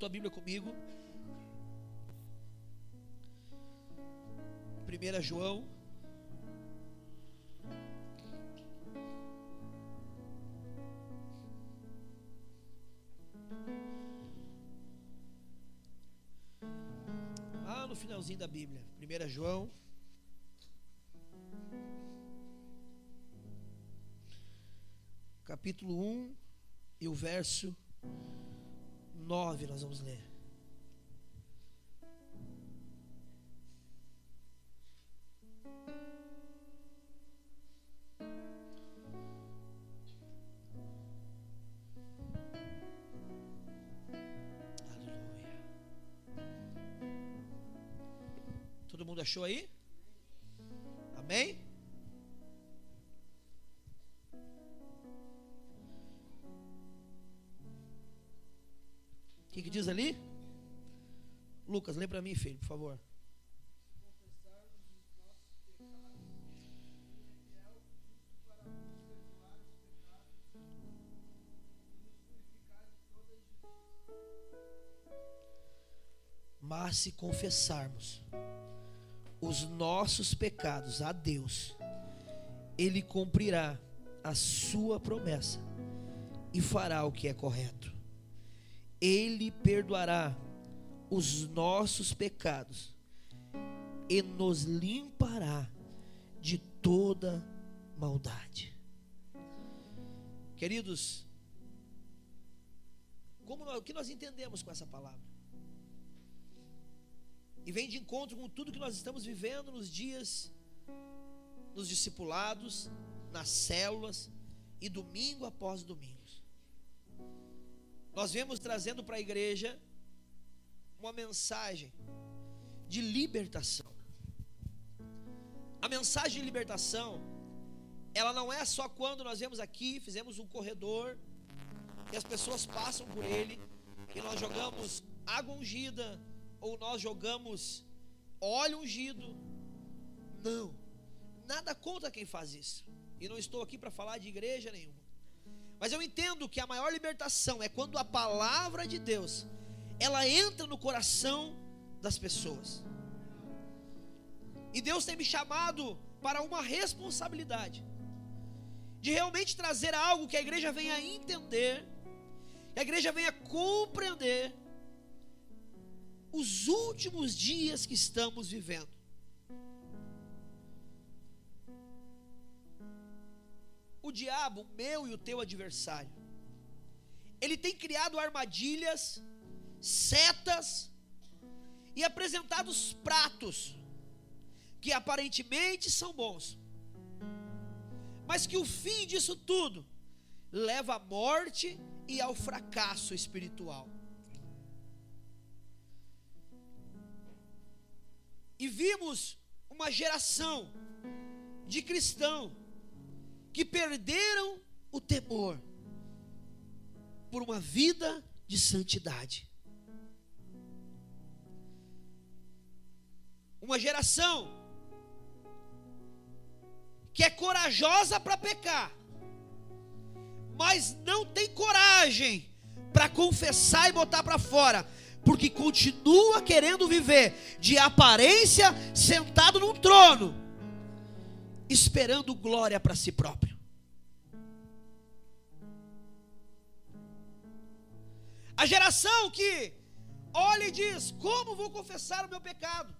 tua Bíblia comigo. 1 João. Lá no finalzinho da Bíblia. 1 João. Capítulo 1 e o verso 9 nós vamos ler. Aleluia. Todo mundo achou aí? Que, que diz ali? Lucas, lê para mim, filho, por favor. Mas se confessarmos os nossos pecados a Deus, Ele cumprirá a sua promessa e fará o que é correto. Ele perdoará os nossos pecados e nos limpará de toda maldade. Queridos, como nós, o que nós entendemos com essa palavra? E vem de encontro com tudo que nós estamos vivendo nos dias, nos discipulados, nas células e domingo após domingo. Nós vemos trazendo para a igreja uma mensagem de libertação. A mensagem de libertação, ela não é só quando nós vemos aqui, fizemos um corredor, e as pessoas passam por ele, e nós jogamos água ungida, ou nós jogamos óleo ungido. Não, nada contra quem faz isso. E não estou aqui para falar de igreja nenhuma. Mas eu entendo que a maior libertação é quando a palavra de Deus ela entra no coração das pessoas. E Deus tem me chamado para uma responsabilidade de realmente trazer algo que a igreja venha entender, que a igreja venha compreender os últimos dias que estamos vivendo. O diabo, meu e o teu adversário, ele tem criado armadilhas, setas e apresentado os pratos que aparentemente são bons, mas que o fim disso tudo leva à morte e ao fracasso espiritual. E vimos uma geração de cristão que perderam o temor por uma vida de santidade. Uma geração que é corajosa para pecar, mas não tem coragem para confessar e botar para fora, porque continua querendo viver de aparência sentado num trono esperando glória para si próprio. A geração que olha e diz: Como vou confessar o meu pecado?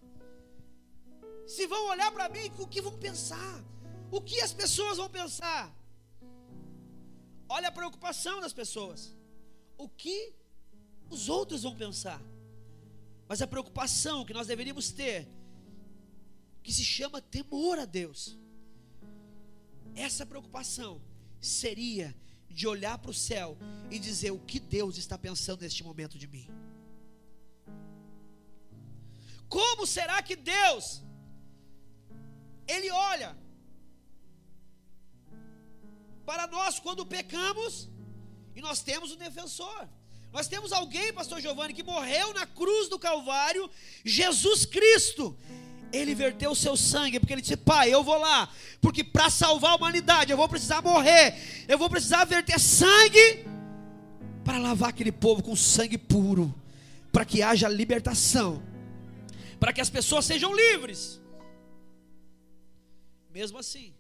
Se vão olhar para mim, o que vão pensar? O que as pessoas vão pensar? Olha a preocupação das pessoas. O que os outros vão pensar? Mas a preocupação que nós deveríamos ter, que se chama temor a Deus essa preocupação seria de olhar para o céu e dizer o que Deus está pensando neste momento de mim. Como será que Deus ele olha para nós quando pecamos e nós temos um defensor? Nós temos alguém, pastor Giovanni, que morreu na cruz do Calvário, Jesus Cristo ele verteu o seu sangue, porque ele disse: Pai, eu vou lá, porque para salvar a humanidade eu vou precisar morrer, eu vou precisar verter sangue para lavar aquele povo com sangue puro, para que haja libertação, para que as pessoas sejam livres. Mesmo assim,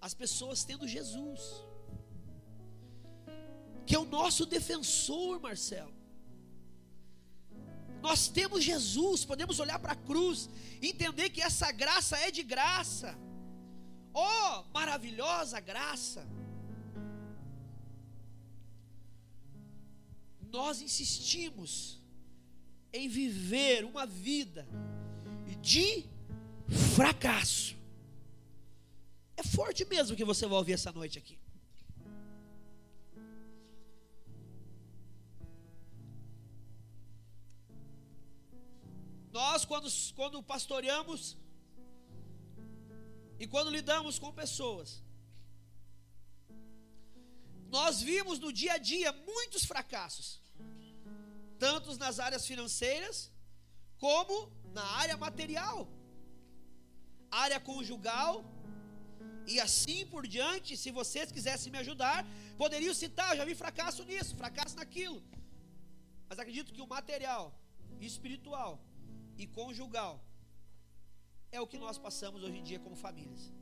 as pessoas tendo Jesus, que é o nosso defensor, Marcelo. Nós temos Jesus, podemos olhar para a cruz, entender que essa graça é de graça. Oh, maravilhosa graça! Nós insistimos em viver uma vida de fracasso. É forte mesmo que você vai ouvir essa noite aqui. Nós, quando, quando pastoreamos e quando lidamos com pessoas, nós vimos no dia a dia muitos fracassos, tanto nas áreas financeiras, como na área material, área conjugal, e assim por diante. Se vocês quisessem me ajudar, poderiam citar: eu já vi fracasso nisso, fracasso naquilo. Mas acredito que o material, espiritual, e conjugal é o que nós passamos hoje em dia como famílias.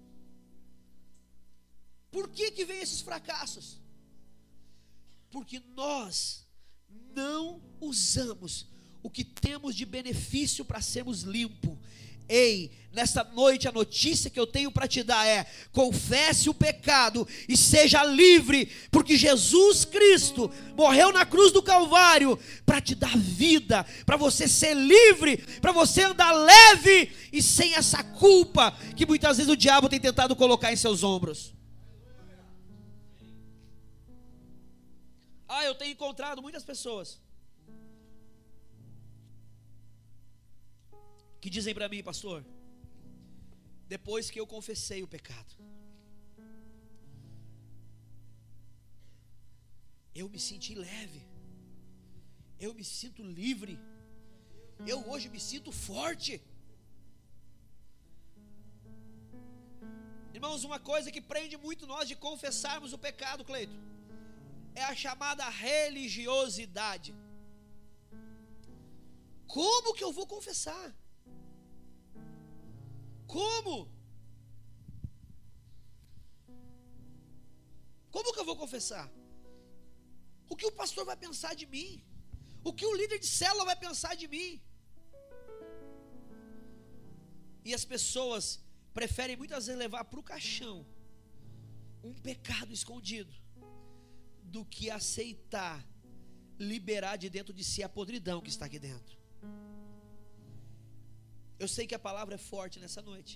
Por que que vem esses fracassos? Porque nós não usamos o que temos de benefício para sermos limpos Ei, nesta noite a notícia que eu tenho para te dar é: confesse o pecado e seja livre, porque Jesus Cristo morreu na cruz do Calvário para te dar vida, para você ser livre, para você andar leve e sem essa culpa que muitas vezes o diabo tem tentado colocar em seus ombros. Ah, eu tenho encontrado muitas pessoas que dizem para mim, pastor, depois que eu confessei o pecado, eu me senti leve, eu me sinto livre, eu hoje me sinto forte. Irmãos, uma coisa que prende muito nós de confessarmos o pecado, Cleito, é a chamada religiosidade. Como que eu vou confessar? Como? Como que eu vou confessar? O que o pastor vai pensar de mim? O que o líder de célula vai pensar de mim? E as pessoas preferem muitas vezes levar para o caixão um pecado escondido do que aceitar liberar de dentro de si a podridão que está aqui dentro. Eu sei que a palavra é forte nessa noite.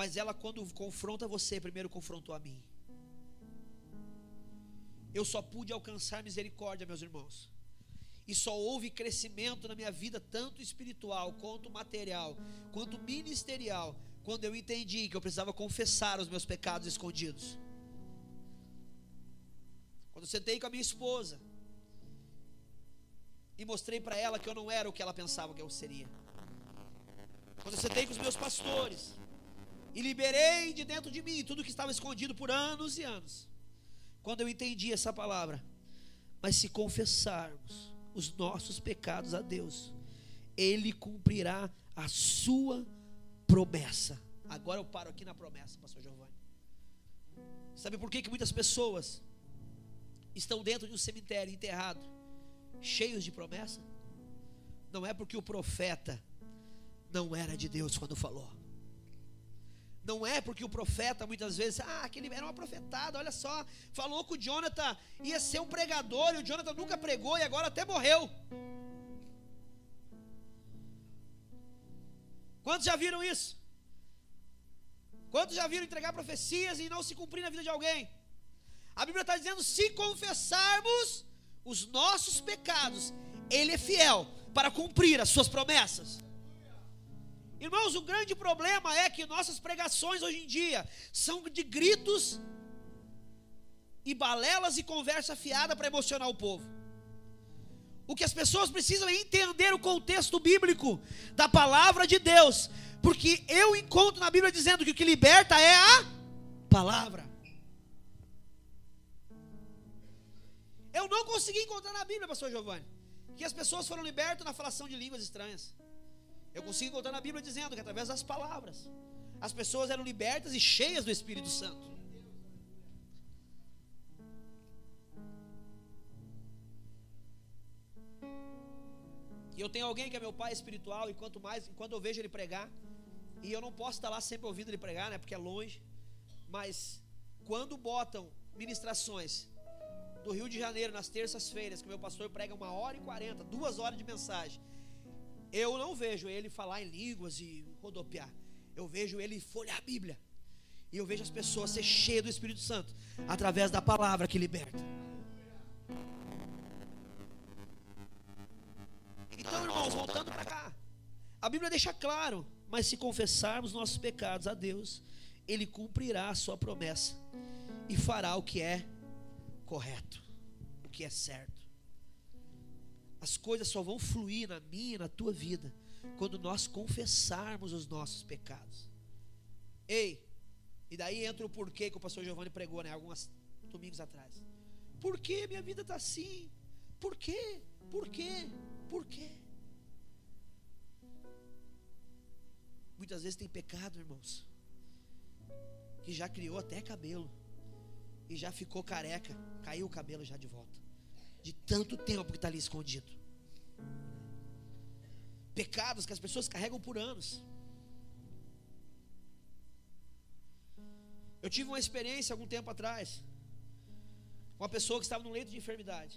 Mas ela, quando confronta você, primeiro confrontou a mim. Eu só pude alcançar misericórdia, meus irmãos. E só houve crescimento na minha vida, tanto espiritual, quanto material, quanto ministerial, quando eu entendi que eu precisava confessar os meus pecados escondidos. Quando sentei com a minha esposa e mostrei para ela que eu não era o que ela pensava que eu seria quando eu sentei com os meus pastores e liberei de dentro de mim tudo que estava escondido por anos e anos, quando eu entendi essa palavra, mas se confessarmos os nossos pecados a Deus, Ele cumprirá a sua promessa. Agora eu paro aqui na promessa, Pastor Giovanni. Sabe por que, que muitas pessoas estão dentro de um cemitério enterrado, cheios de promessa? Não é porque o profeta não era de Deus quando falou. Não é porque o profeta muitas vezes, ah, aquele era uma profetada, olha só, falou que o Jonathan ia ser um pregador e o Jonathan nunca pregou e agora até morreu. Quantos já viram isso? Quantos já viram entregar profecias e não se cumprir na vida de alguém? A Bíblia está dizendo: se confessarmos os nossos pecados, Ele é fiel para cumprir as suas promessas. Irmãos, o grande problema é que nossas pregações hoje em dia são de gritos e balelas e conversa fiada para emocionar o povo. O que as pessoas precisam é entender o contexto bíblico da palavra de Deus, porque eu encontro na Bíblia dizendo que o que liberta é a palavra. Eu não consegui encontrar na Bíblia, pastor Giovanni, que as pessoas foram libertas na falação de línguas estranhas. Eu consigo encontrar na Bíblia dizendo que através das palavras as pessoas eram libertas e cheias do Espírito Santo. E eu tenho alguém que é meu pai espiritual e quanto mais, quando eu vejo ele pregar, e eu não posso estar lá sempre ouvindo ele pregar, né, porque é longe, mas quando botam ministrações do Rio de Janeiro nas terças-feiras, que meu pastor prega uma hora e quarenta, duas horas de mensagem, eu não vejo ele falar em línguas e rodopiar. Eu vejo ele folhear a Bíblia. E eu vejo as pessoas ser cheias do Espírito Santo através da palavra que liberta. Então, irmãos, voltando para cá. A Bíblia deixa claro, mas se confessarmos nossos pecados a Deus, ele cumprirá a sua promessa e fará o que é correto, o que é certo. As coisas só vão fluir na minha e na tua vida quando nós confessarmos os nossos pecados. Ei, e daí entra o porquê que o pastor Giovanni pregou, né, alguns domingos atrás. Por que minha vida está assim? Por quê? Por quê? Por quê? Muitas vezes tem pecado, irmãos, que já criou até cabelo e já ficou careca, caiu o cabelo já de volta de tanto tempo que está ali escondido. Pecados que as pessoas carregam por anos. Eu tive uma experiência algum tempo atrás. Com uma pessoa que estava no leito de enfermidade.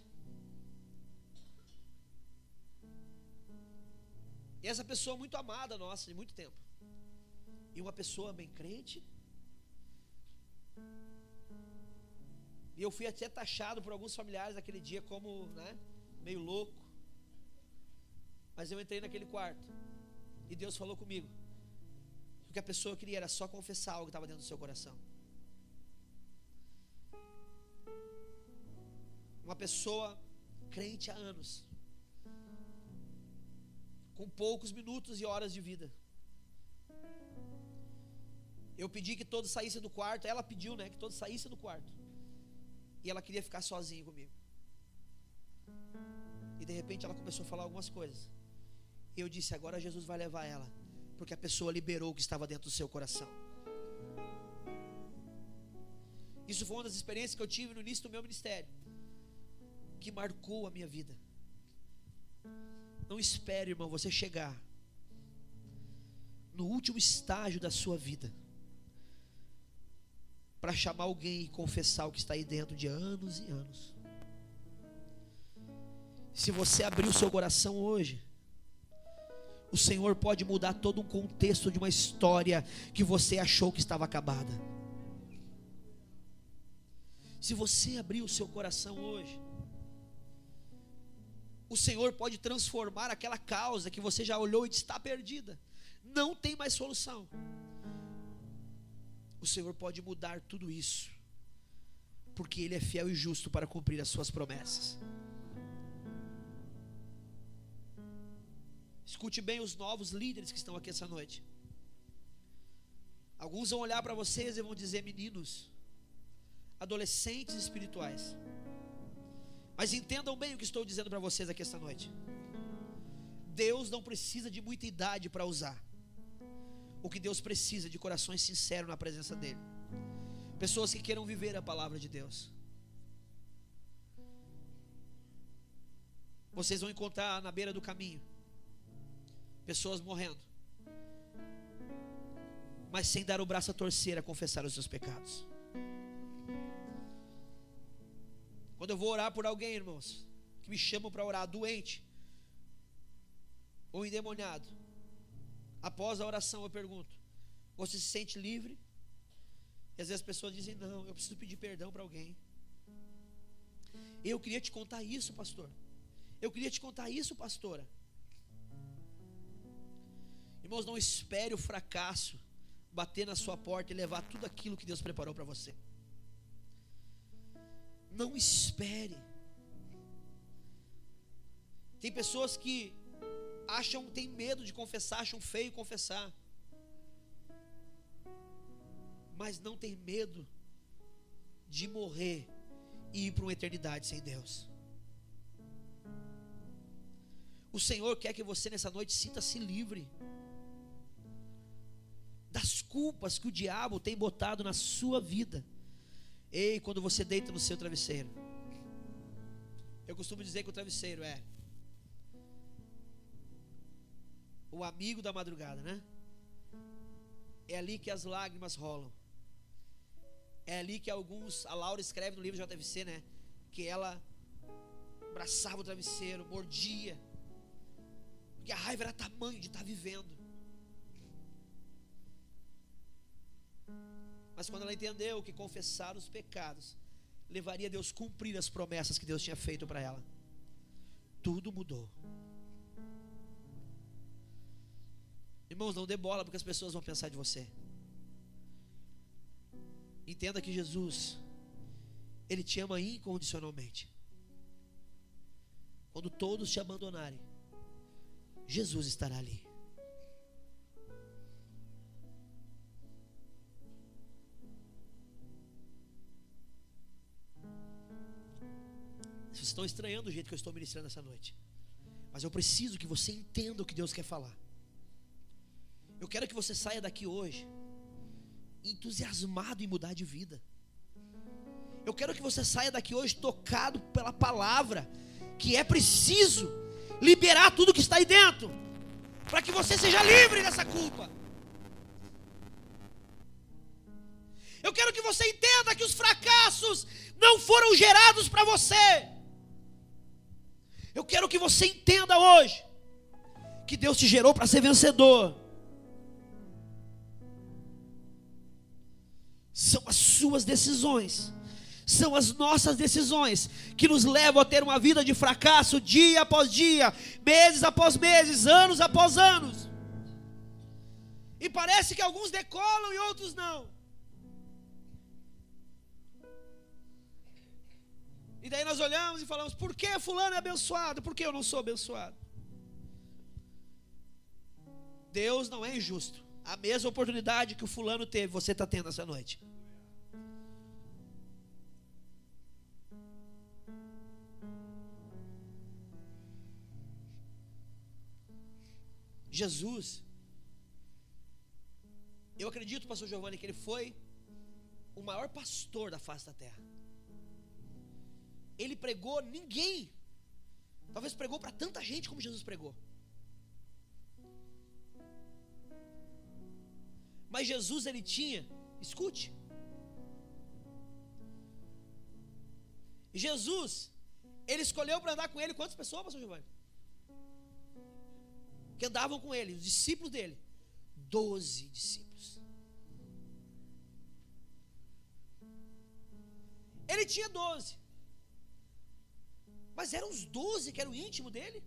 E essa pessoa muito amada nossa, de muito tempo. E uma pessoa bem crente, E eu fui até taxado por alguns familiares naquele dia como, né, meio louco. Mas eu entrei naquele quarto. E Deus falou comigo. O que a pessoa queria era só confessar algo que estava dentro do seu coração. Uma pessoa crente há anos. Com poucos minutos e horas de vida. Eu pedi que todos saíssem do quarto. Ela pediu, né? Que todos saíssem do quarto. E ela queria ficar sozinha comigo. E de repente ela começou a falar algumas coisas. E eu disse: agora Jesus vai levar ela. Porque a pessoa liberou o que estava dentro do seu coração. Isso foi uma das experiências que eu tive no início do meu ministério. Que marcou a minha vida. Não espere, irmão, você chegar no último estágio da sua vida para chamar alguém e confessar o que está aí dentro de anos e anos. Se você abrir o seu coração hoje, o Senhor pode mudar todo um contexto de uma história que você achou que estava acabada. Se você abrir o seu coração hoje, o Senhor pode transformar aquela causa que você já olhou e está perdida. Não tem mais solução o Senhor pode mudar tudo isso, porque Ele é fiel e justo para cumprir as Suas promessas. Escute bem os novos líderes que estão aqui essa noite. Alguns vão olhar para vocês e vão dizer: meninos, adolescentes espirituais. Mas entendam bem o que estou dizendo para vocês aqui esta noite. Deus não precisa de muita idade para usar o que Deus precisa de corações sinceros na presença dEle. Pessoas que queiram viver a palavra de Deus. Vocês vão encontrar na beira do caminho pessoas morrendo, mas sem dar o braço a torcer a confessar os seus pecados. Quando eu vou orar por alguém, irmãos, que me chamam para orar, doente ou endemoniado, Após a oração eu pergunto: Você se sente livre? E às vezes as pessoas dizem: Não, eu preciso pedir perdão para alguém. Eu queria te contar isso, pastor. Eu queria te contar isso, pastora. Irmãos, não espere o fracasso bater na sua porta e levar tudo aquilo que Deus preparou para você. Não espere. Tem pessoas que acham, tem medo de confessar, acham feio confessar. Mas não tem medo de morrer e ir para uma eternidade sem Deus. O Senhor quer que você nessa noite sinta-se livre das culpas que o diabo tem botado na sua vida. Ei, quando você deita no seu travesseiro. Eu costumo dizer que o travesseiro é o amigo da madrugada, né? É ali que as lágrimas rolam. É ali que alguns, a Laura escreve no livro JVC, né? Que ela abraçava o travesseiro, mordia. Porque a raiva era tamanho de estar vivendo. Mas quando ela entendeu que confessar os pecados levaria Deus a cumprir as promessas que Deus tinha feito para ela, tudo mudou. Irmãos, não dê bola porque as pessoas vão pensar de você. Entenda que Jesus, Ele te ama incondicionalmente. Quando todos te abandonarem, Jesus estará ali. Vocês estão estranhando o jeito que eu estou ministrando essa noite. Mas eu preciso que você entenda o que Deus quer falar. Eu quero que você saia daqui hoje entusiasmado em mudar de vida. Eu quero que você saia daqui hoje tocado pela palavra, que é preciso liberar tudo que está aí dentro, para que você seja livre dessa culpa. Eu quero que você entenda que os fracassos não foram gerados para você. Eu quero que você entenda hoje que Deus te gerou para ser vencedor. São as suas decisões, são as nossas decisões que nos levam a ter uma vida de fracasso dia após dia, meses após meses, anos após anos. E parece que alguns decolam e outros não. E daí nós olhamos e falamos: por que Fulano é abençoado? Por que eu não sou abençoado? Deus não é injusto a mesma oportunidade que o fulano teve, você está tendo essa noite. Jesus, eu acredito, pastor Giovanni, que ele foi o maior pastor da face da terra. Ele pregou ninguém, talvez pregou para tanta gente como Jesus pregou. Mas Jesus ele tinha, escute. Jesus, ele escolheu para andar com ele quantas pessoas, pastor Giovanni? Que andavam com ele, os discípulos dele. Doze discípulos. Ele tinha doze. Mas eram os doze que eram íntimo dele?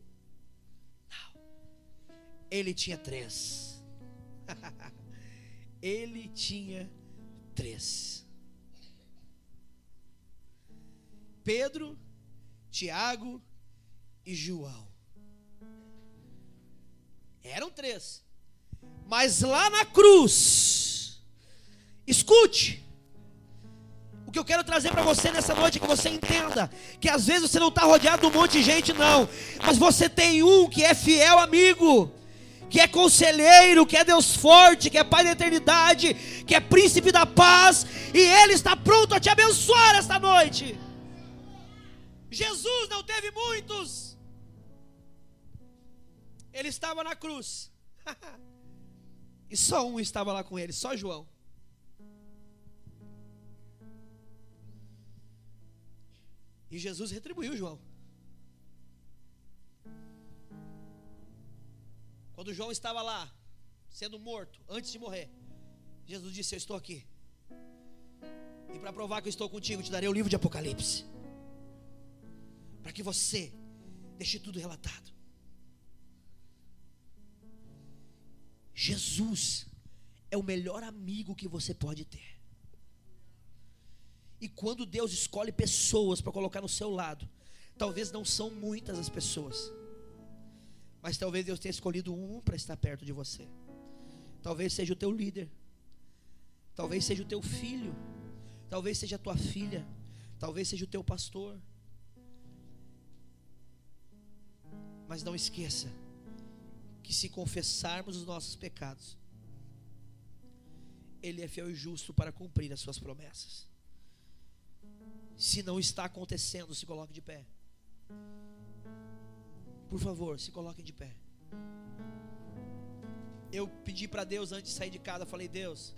Não. Ele tinha três. ele tinha três: Pedro, Tiago e João. Eram três. Mas lá na cruz, escute, o que eu quero trazer para você nessa noite, é que você entenda que às vezes você não está rodeado de um monte de gente, não, mas você tem um que é fiel amigo, que é conselheiro, que é Deus forte, que é Pai da eternidade, que é príncipe da paz, e Ele está pronto a te abençoar esta noite. Jesus não teve muitos, ele estava na cruz, e só um estava lá com ele, só João. E Jesus retribuiu João. Quando João estava lá, sendo morto, antes de morrer, Jesus disse: Eu estou aqui. E para provar que eu estou contigo, te darei o livro de Apocalipse. Para que você deixe tudo relatado. Jesus é o melhor amigo que você pode ter. E quando Deus escolhe pessoas para colocar no seu lado, talvez não são muitas as pessoas mas talvez Deus tenha escolhido um para estar perto de você. Talvez seja o teu líder. Talvez seja o teu filho. Talvez seja a tua filha. Talvez seja o teu pastor. Mas não esqueça que se confessarmos os nossos pecados, Ele é fiel e justo para cumprir as suas promessas. Se não está acontecendo, se coloque de pé. Por favor, se coloquem de pé. Eu pedi para Deus antes de sair de casa, falei: Deus,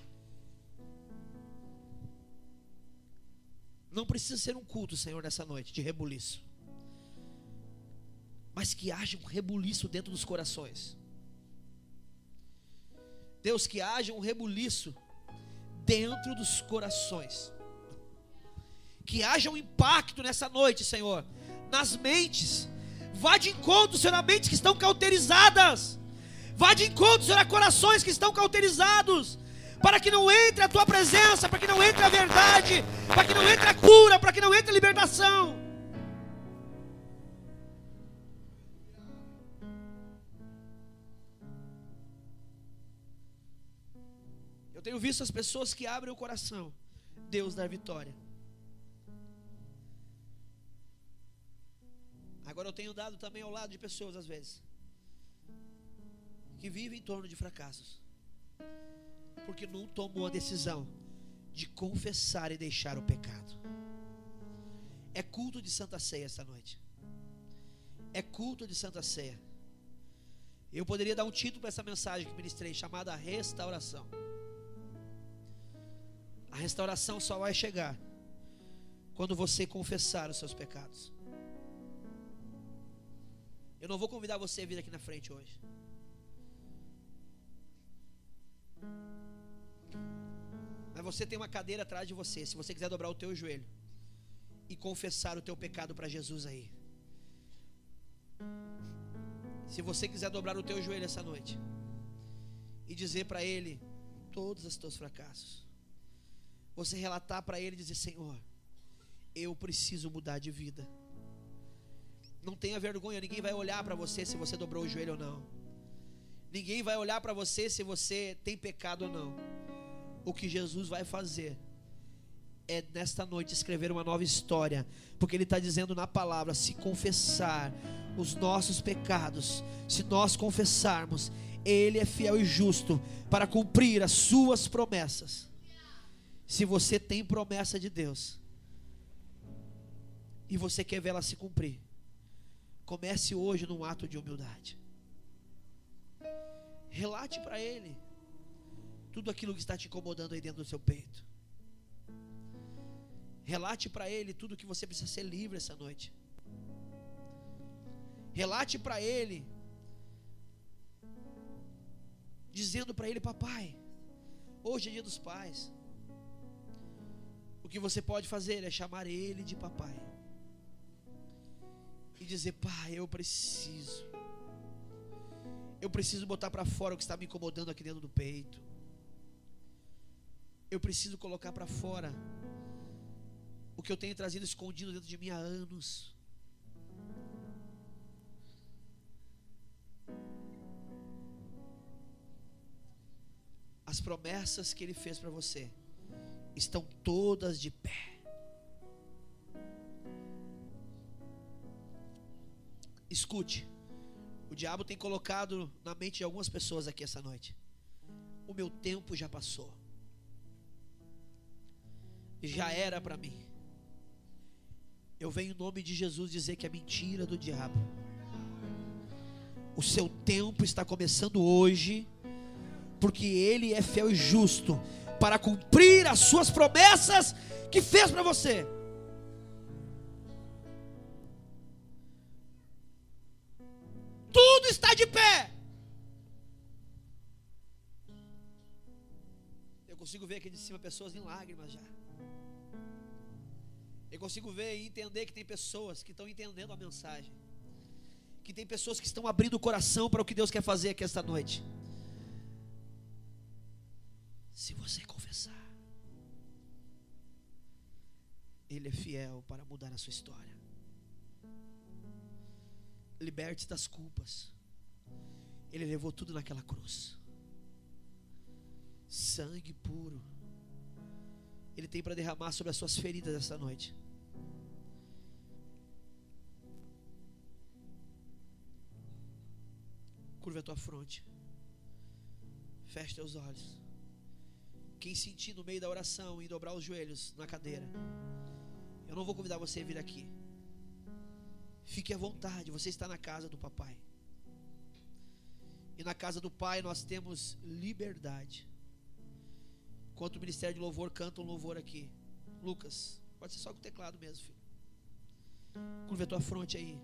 não precisa ser um culto, Senhor, nessa noite de rebuliço, mas que haja um rebuliço dentro dos corações. Deus, que haja um rebuliço dentro dos corações. Que haja um impacto nessa noite, Senhor, nas mentes. Vá de encontro, Senhor, a mentes que estão cauterizadas. Vá de encontro, Senhor, a corações que estão cauterizados. Para que não entre a tua presença, para que não entre a verdade, para que não entre a cura, para que não entre a libertação. Eu tenho visto as pessoas que abrem o coração, Deus dá vitória. Agora eu tenho dado também ao lado de pessoas às vezes que vivem em torno de fracassos, porque não tomou a decisão de confessar e deixar o pecado. É culto de Santa Ceia esta noite. É culto de Santa Ceia. Eu poderia dar um título para essa mensagem que ministrei, chamada Restauração. A restauração só vai chegar quando você confessar os seus pecados. Eu não vou convidar você a vir aqui na frente hoje. Mas você tem uma cadeira atrás de você. Se você quiser dobrar o teu joelho e confessar o teu pecado para Jesus aí. Se você quiser dobrar o teu joelho essa noite e dizer para Ele todos os teus fracassos você relatar para ele e dizer: Senhor, eu preciso mudar de vida. Não tenha vergonha, ninguém vai olhar para você se você dobrou o joelho ou não. Ninguém vai olhar para você se você tem pecado ou não. O que Jesus vai fazer é nesta noite escrever uma nova história, porque Ele está dizendo na palavra: se confessar os nossos pecados, se nós confessarmos, Ele é fiel e justo para cumprir as Suas promessas. Se você tem promessa de Deus e você quer vê-la se cumprir, comece hoje num ato de humildade. Relate para Ele tudo aquilo que está te incomodando aí dentro do seu peito. Relate para Ele tudo que você precisa ser livre essa noite. Relate para Ele, dizendo para Ele: Papai, hoje é dia dos pais. O que você pode fazer é chamar ele de papai. E dizer: Pai, eu preciso. Eu preciso botar para fora o que está me incomodando aqui dentro do peito. Eu preciso colocar para fora o que eu tenho trazido escondido dentro de mim há anos. As promessas que Ele fez para você estão todas de pé. Escute, o diabo tem colocado na mente de algumas pessoas aqui essa noite. O meu tempo já passou. Já era para mim. Eu venho em nome de Jesus dizer que é mentira do diabo. O seu tempo está começando hoje, porque ele é fiel e justo para cumprir as suas promessas que fez para você. Consigo ver aqui de cima pessoas em lágrimas já. Eu consigo ver e entender que tem pessoas que estão entendendo a mensagem. Que tem pessoas que estão abrindo o coração para o que Deus quer fazer aqui esta noite. Se você confessar, Ele é fiel para mudar a sua história. Liberte das culpas. Ele levou tudo naquela cruz. Sangue puro. Ele tem para derramar sobre as suas feridas essa noite. Curva a tua fronte. Feche teus olhos. Quem sentir no meio da oração e dobrar os joelhos na cadeira, eu não vou convidar você a vir aqui. Fique à vontade, você está na casa do papai. E na casa do pai nós temos liberdade. Enquanto o ministério de louvor canta um louvor aqui. Lucas, pode ser só com o teclado mesmo, filho. Curva a tua fronte aí.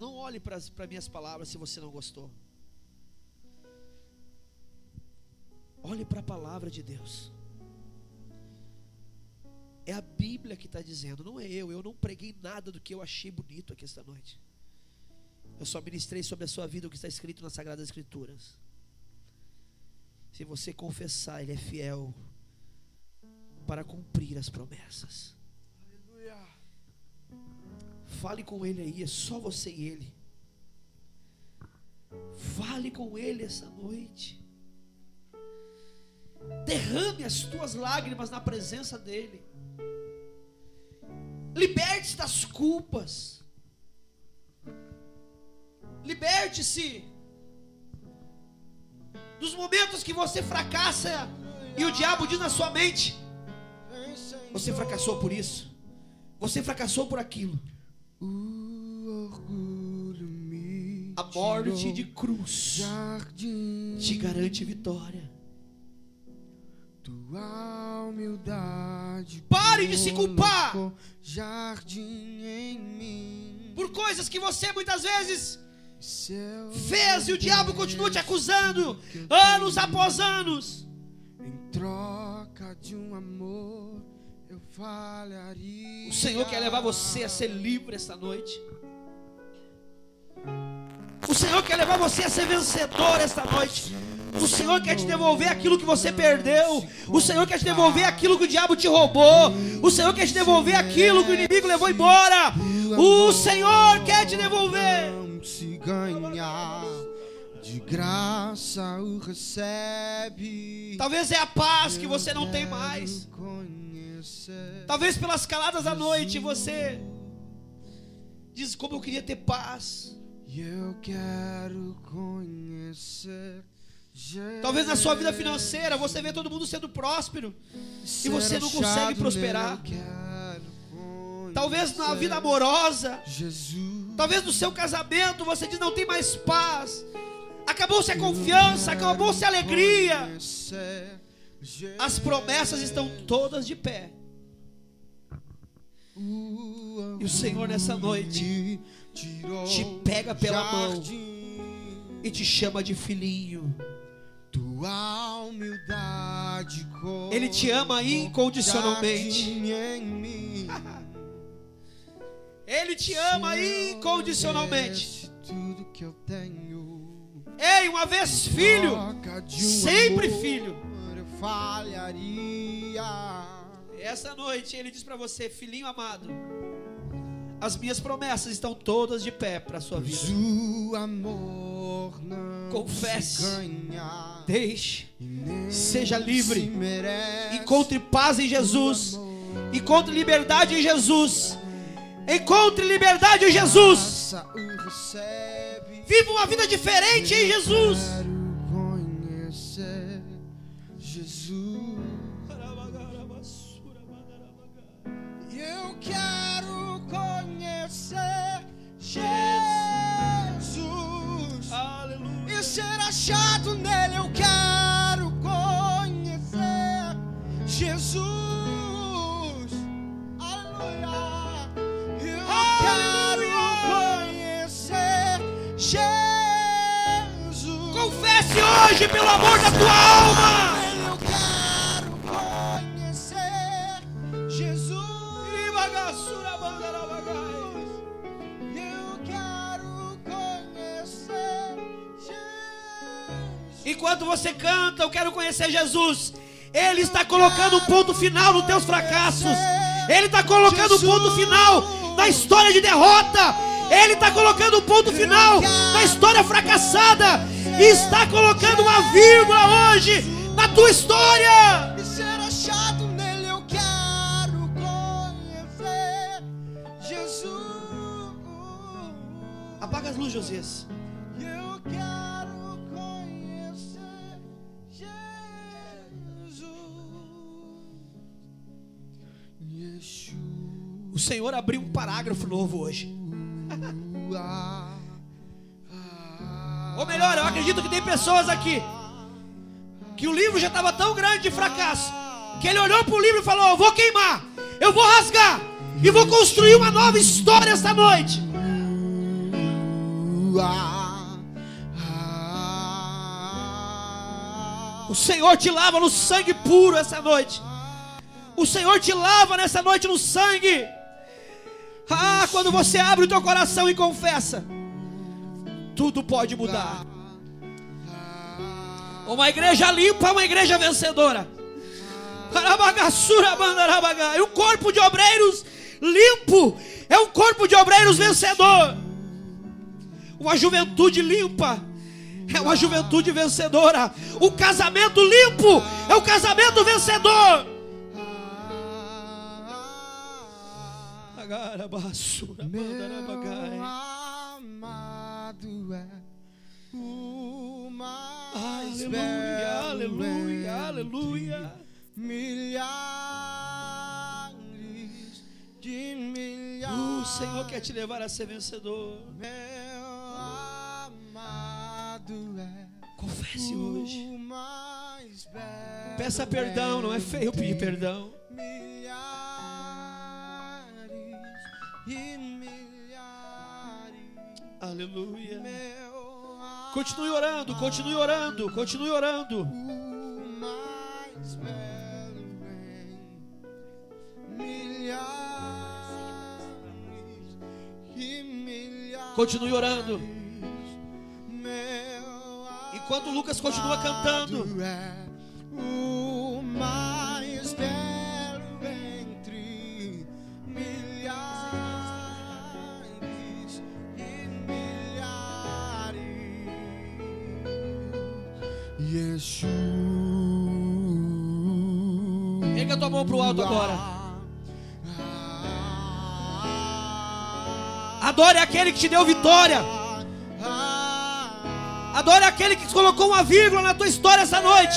Não olhe para as minhas palavras se você não gostou. Olhe para a palavra de Deus. É a Bíblia que está dizendo, não é eu. Eu não preguei nada do que eu achei bonito aqui esta noite. Eu só ministrei sobre a sua vida o que está escrito nas Sagradas Escrituras. Se você confessar, Ele é fiel para cumprir as promessas. Aleluia. Fale com Ele aí, é só você e Ele. Fale com Ele essa noite. Derrame as tuas lágrimas na presença dEle. Liberte-se das culpas. Liberte-se dos momentos que você fracassa e o diabo diz na sua mente: Você fracassou por isso, você fracassou por aquilo. A morte de cruz te garante vitória. Tua humildade. Pare de se culpar. Jardim em mim. Por coisas que você muitas vezes fez e o diabo continua te acusando anos após anos. Em troca de um amor, eu falharia. O Senhor quer levar você a ser livre esta noite. O Senhor quer levar você a ser vencedor esta noite. O Senhor quer te devolver aquilo que você perdeu. O Senhor quer te devolver aquilo que o diabo te roubou. O Senhor quer te devolver aquilo que o inimigo levou embora. O Senhor quer te devolver. Se ganhar de graça o recebe. Talvez é a paz que você não tem mais. Talvez pelas caladas da noite você diz como eu queria ter paz. Eu quero conhecer Talvez na sua vida financeira você vê todo mundo sendo próspero e você não consegue prosperar. Talvez na vida amorosa, talvez no seu casamento você diz não tem mais paz. Acabou-se a confiança, acabou-se a alegria. As promessas estão todas de pé. E o Senhor nessa noite te pega pela mão e te chama de filhinho. Tua humildade Ele te ama incondicionalmente. Ele te ama incondicionalmente. Tudo que eu tenho. Ei, uma vez filho, sempre filho. Falharia. Essa noite ele diz para você, filhinho amado, as minhas promessas estão todas de pé para sua vida. Confesse, deixe, seja livre, encontre paz em Jesus, encontre liberdade em Jesus, encontre liberdade em Jesus. Viva uma vida diferente em Jesus. Quero conhecer Jesus. Eu quero conhecer Jesus e ser achado nele. Enquanto você canta, eu quero conhecer Jesus. Ele está colocando um ponto final nos teus fracassos. Ele está colocando um ponto final na história de derrota. Ele está colocando um ponto final na história fracassada. E está colocando uma vírgula hoje na tua história. Apaga as luzes. Josias. Senhor abriu um parágrafo novo hoje. Ou melhor, eu acredito que tem pessoas aqui que o livro já estava tão grande de fracasso que ele olhou para o livro e falou: Eu vou queimar, eu vou rasgar e vou construir uma nova história esta noite. O Senhor te lava no sangue puro essa noite. O Senhor te lava nessa noite no sangue. Ah, quando você abre o teu coração e confessa, tudo pode mudar. Uma igreja limpa, uma igreja vencedora. E um corpo de obreiros limpo é um corpo de obreiros vencedor. Uma juventude limpa é uma juventude vencedora. O casamento limpo é o casamento vencedor. Meu amado é o mais Aleluia, belo aleluia, aleluia. Milhares de milhares. O Senhor quer te levar a ser vencedor. Meu amado é Confesse hoje. Peça perdão, não é feio pedir perdão. Milhares e milhares. Aleluia. Continue orando, continue orando, continue orando. mais belo em milhares e milhares. Continue orando. Enquanto Lucas continua cantando, é o mais Yeshua. erga a tua mão pro alto agora. Adore aquele que te deu vitória. Adore aquele que colocou uma vírgula na tua história essa noite.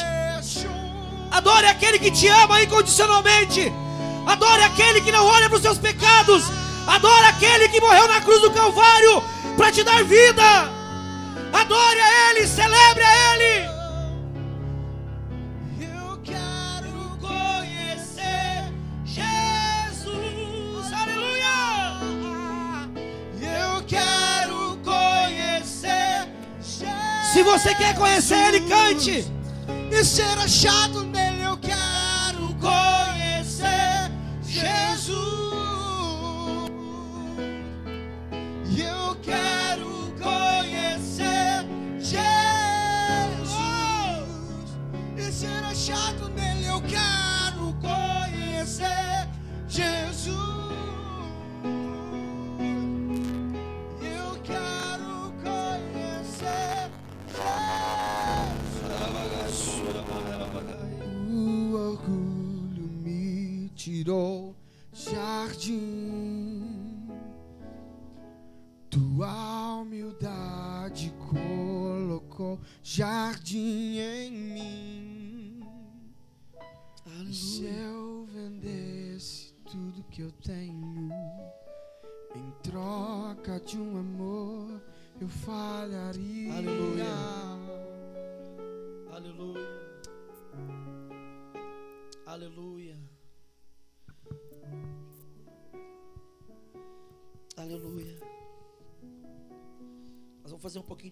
Adore aquele que te ama incondicionalmente. Adore aquele que não olha para os seus pecados. Adore aquele que morreu na cruz do Calvário para te dar vida. Adore a Ele, celebre a Ele. Você quer conhecer Ele, cante. e ser achado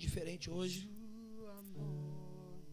diferente hoje.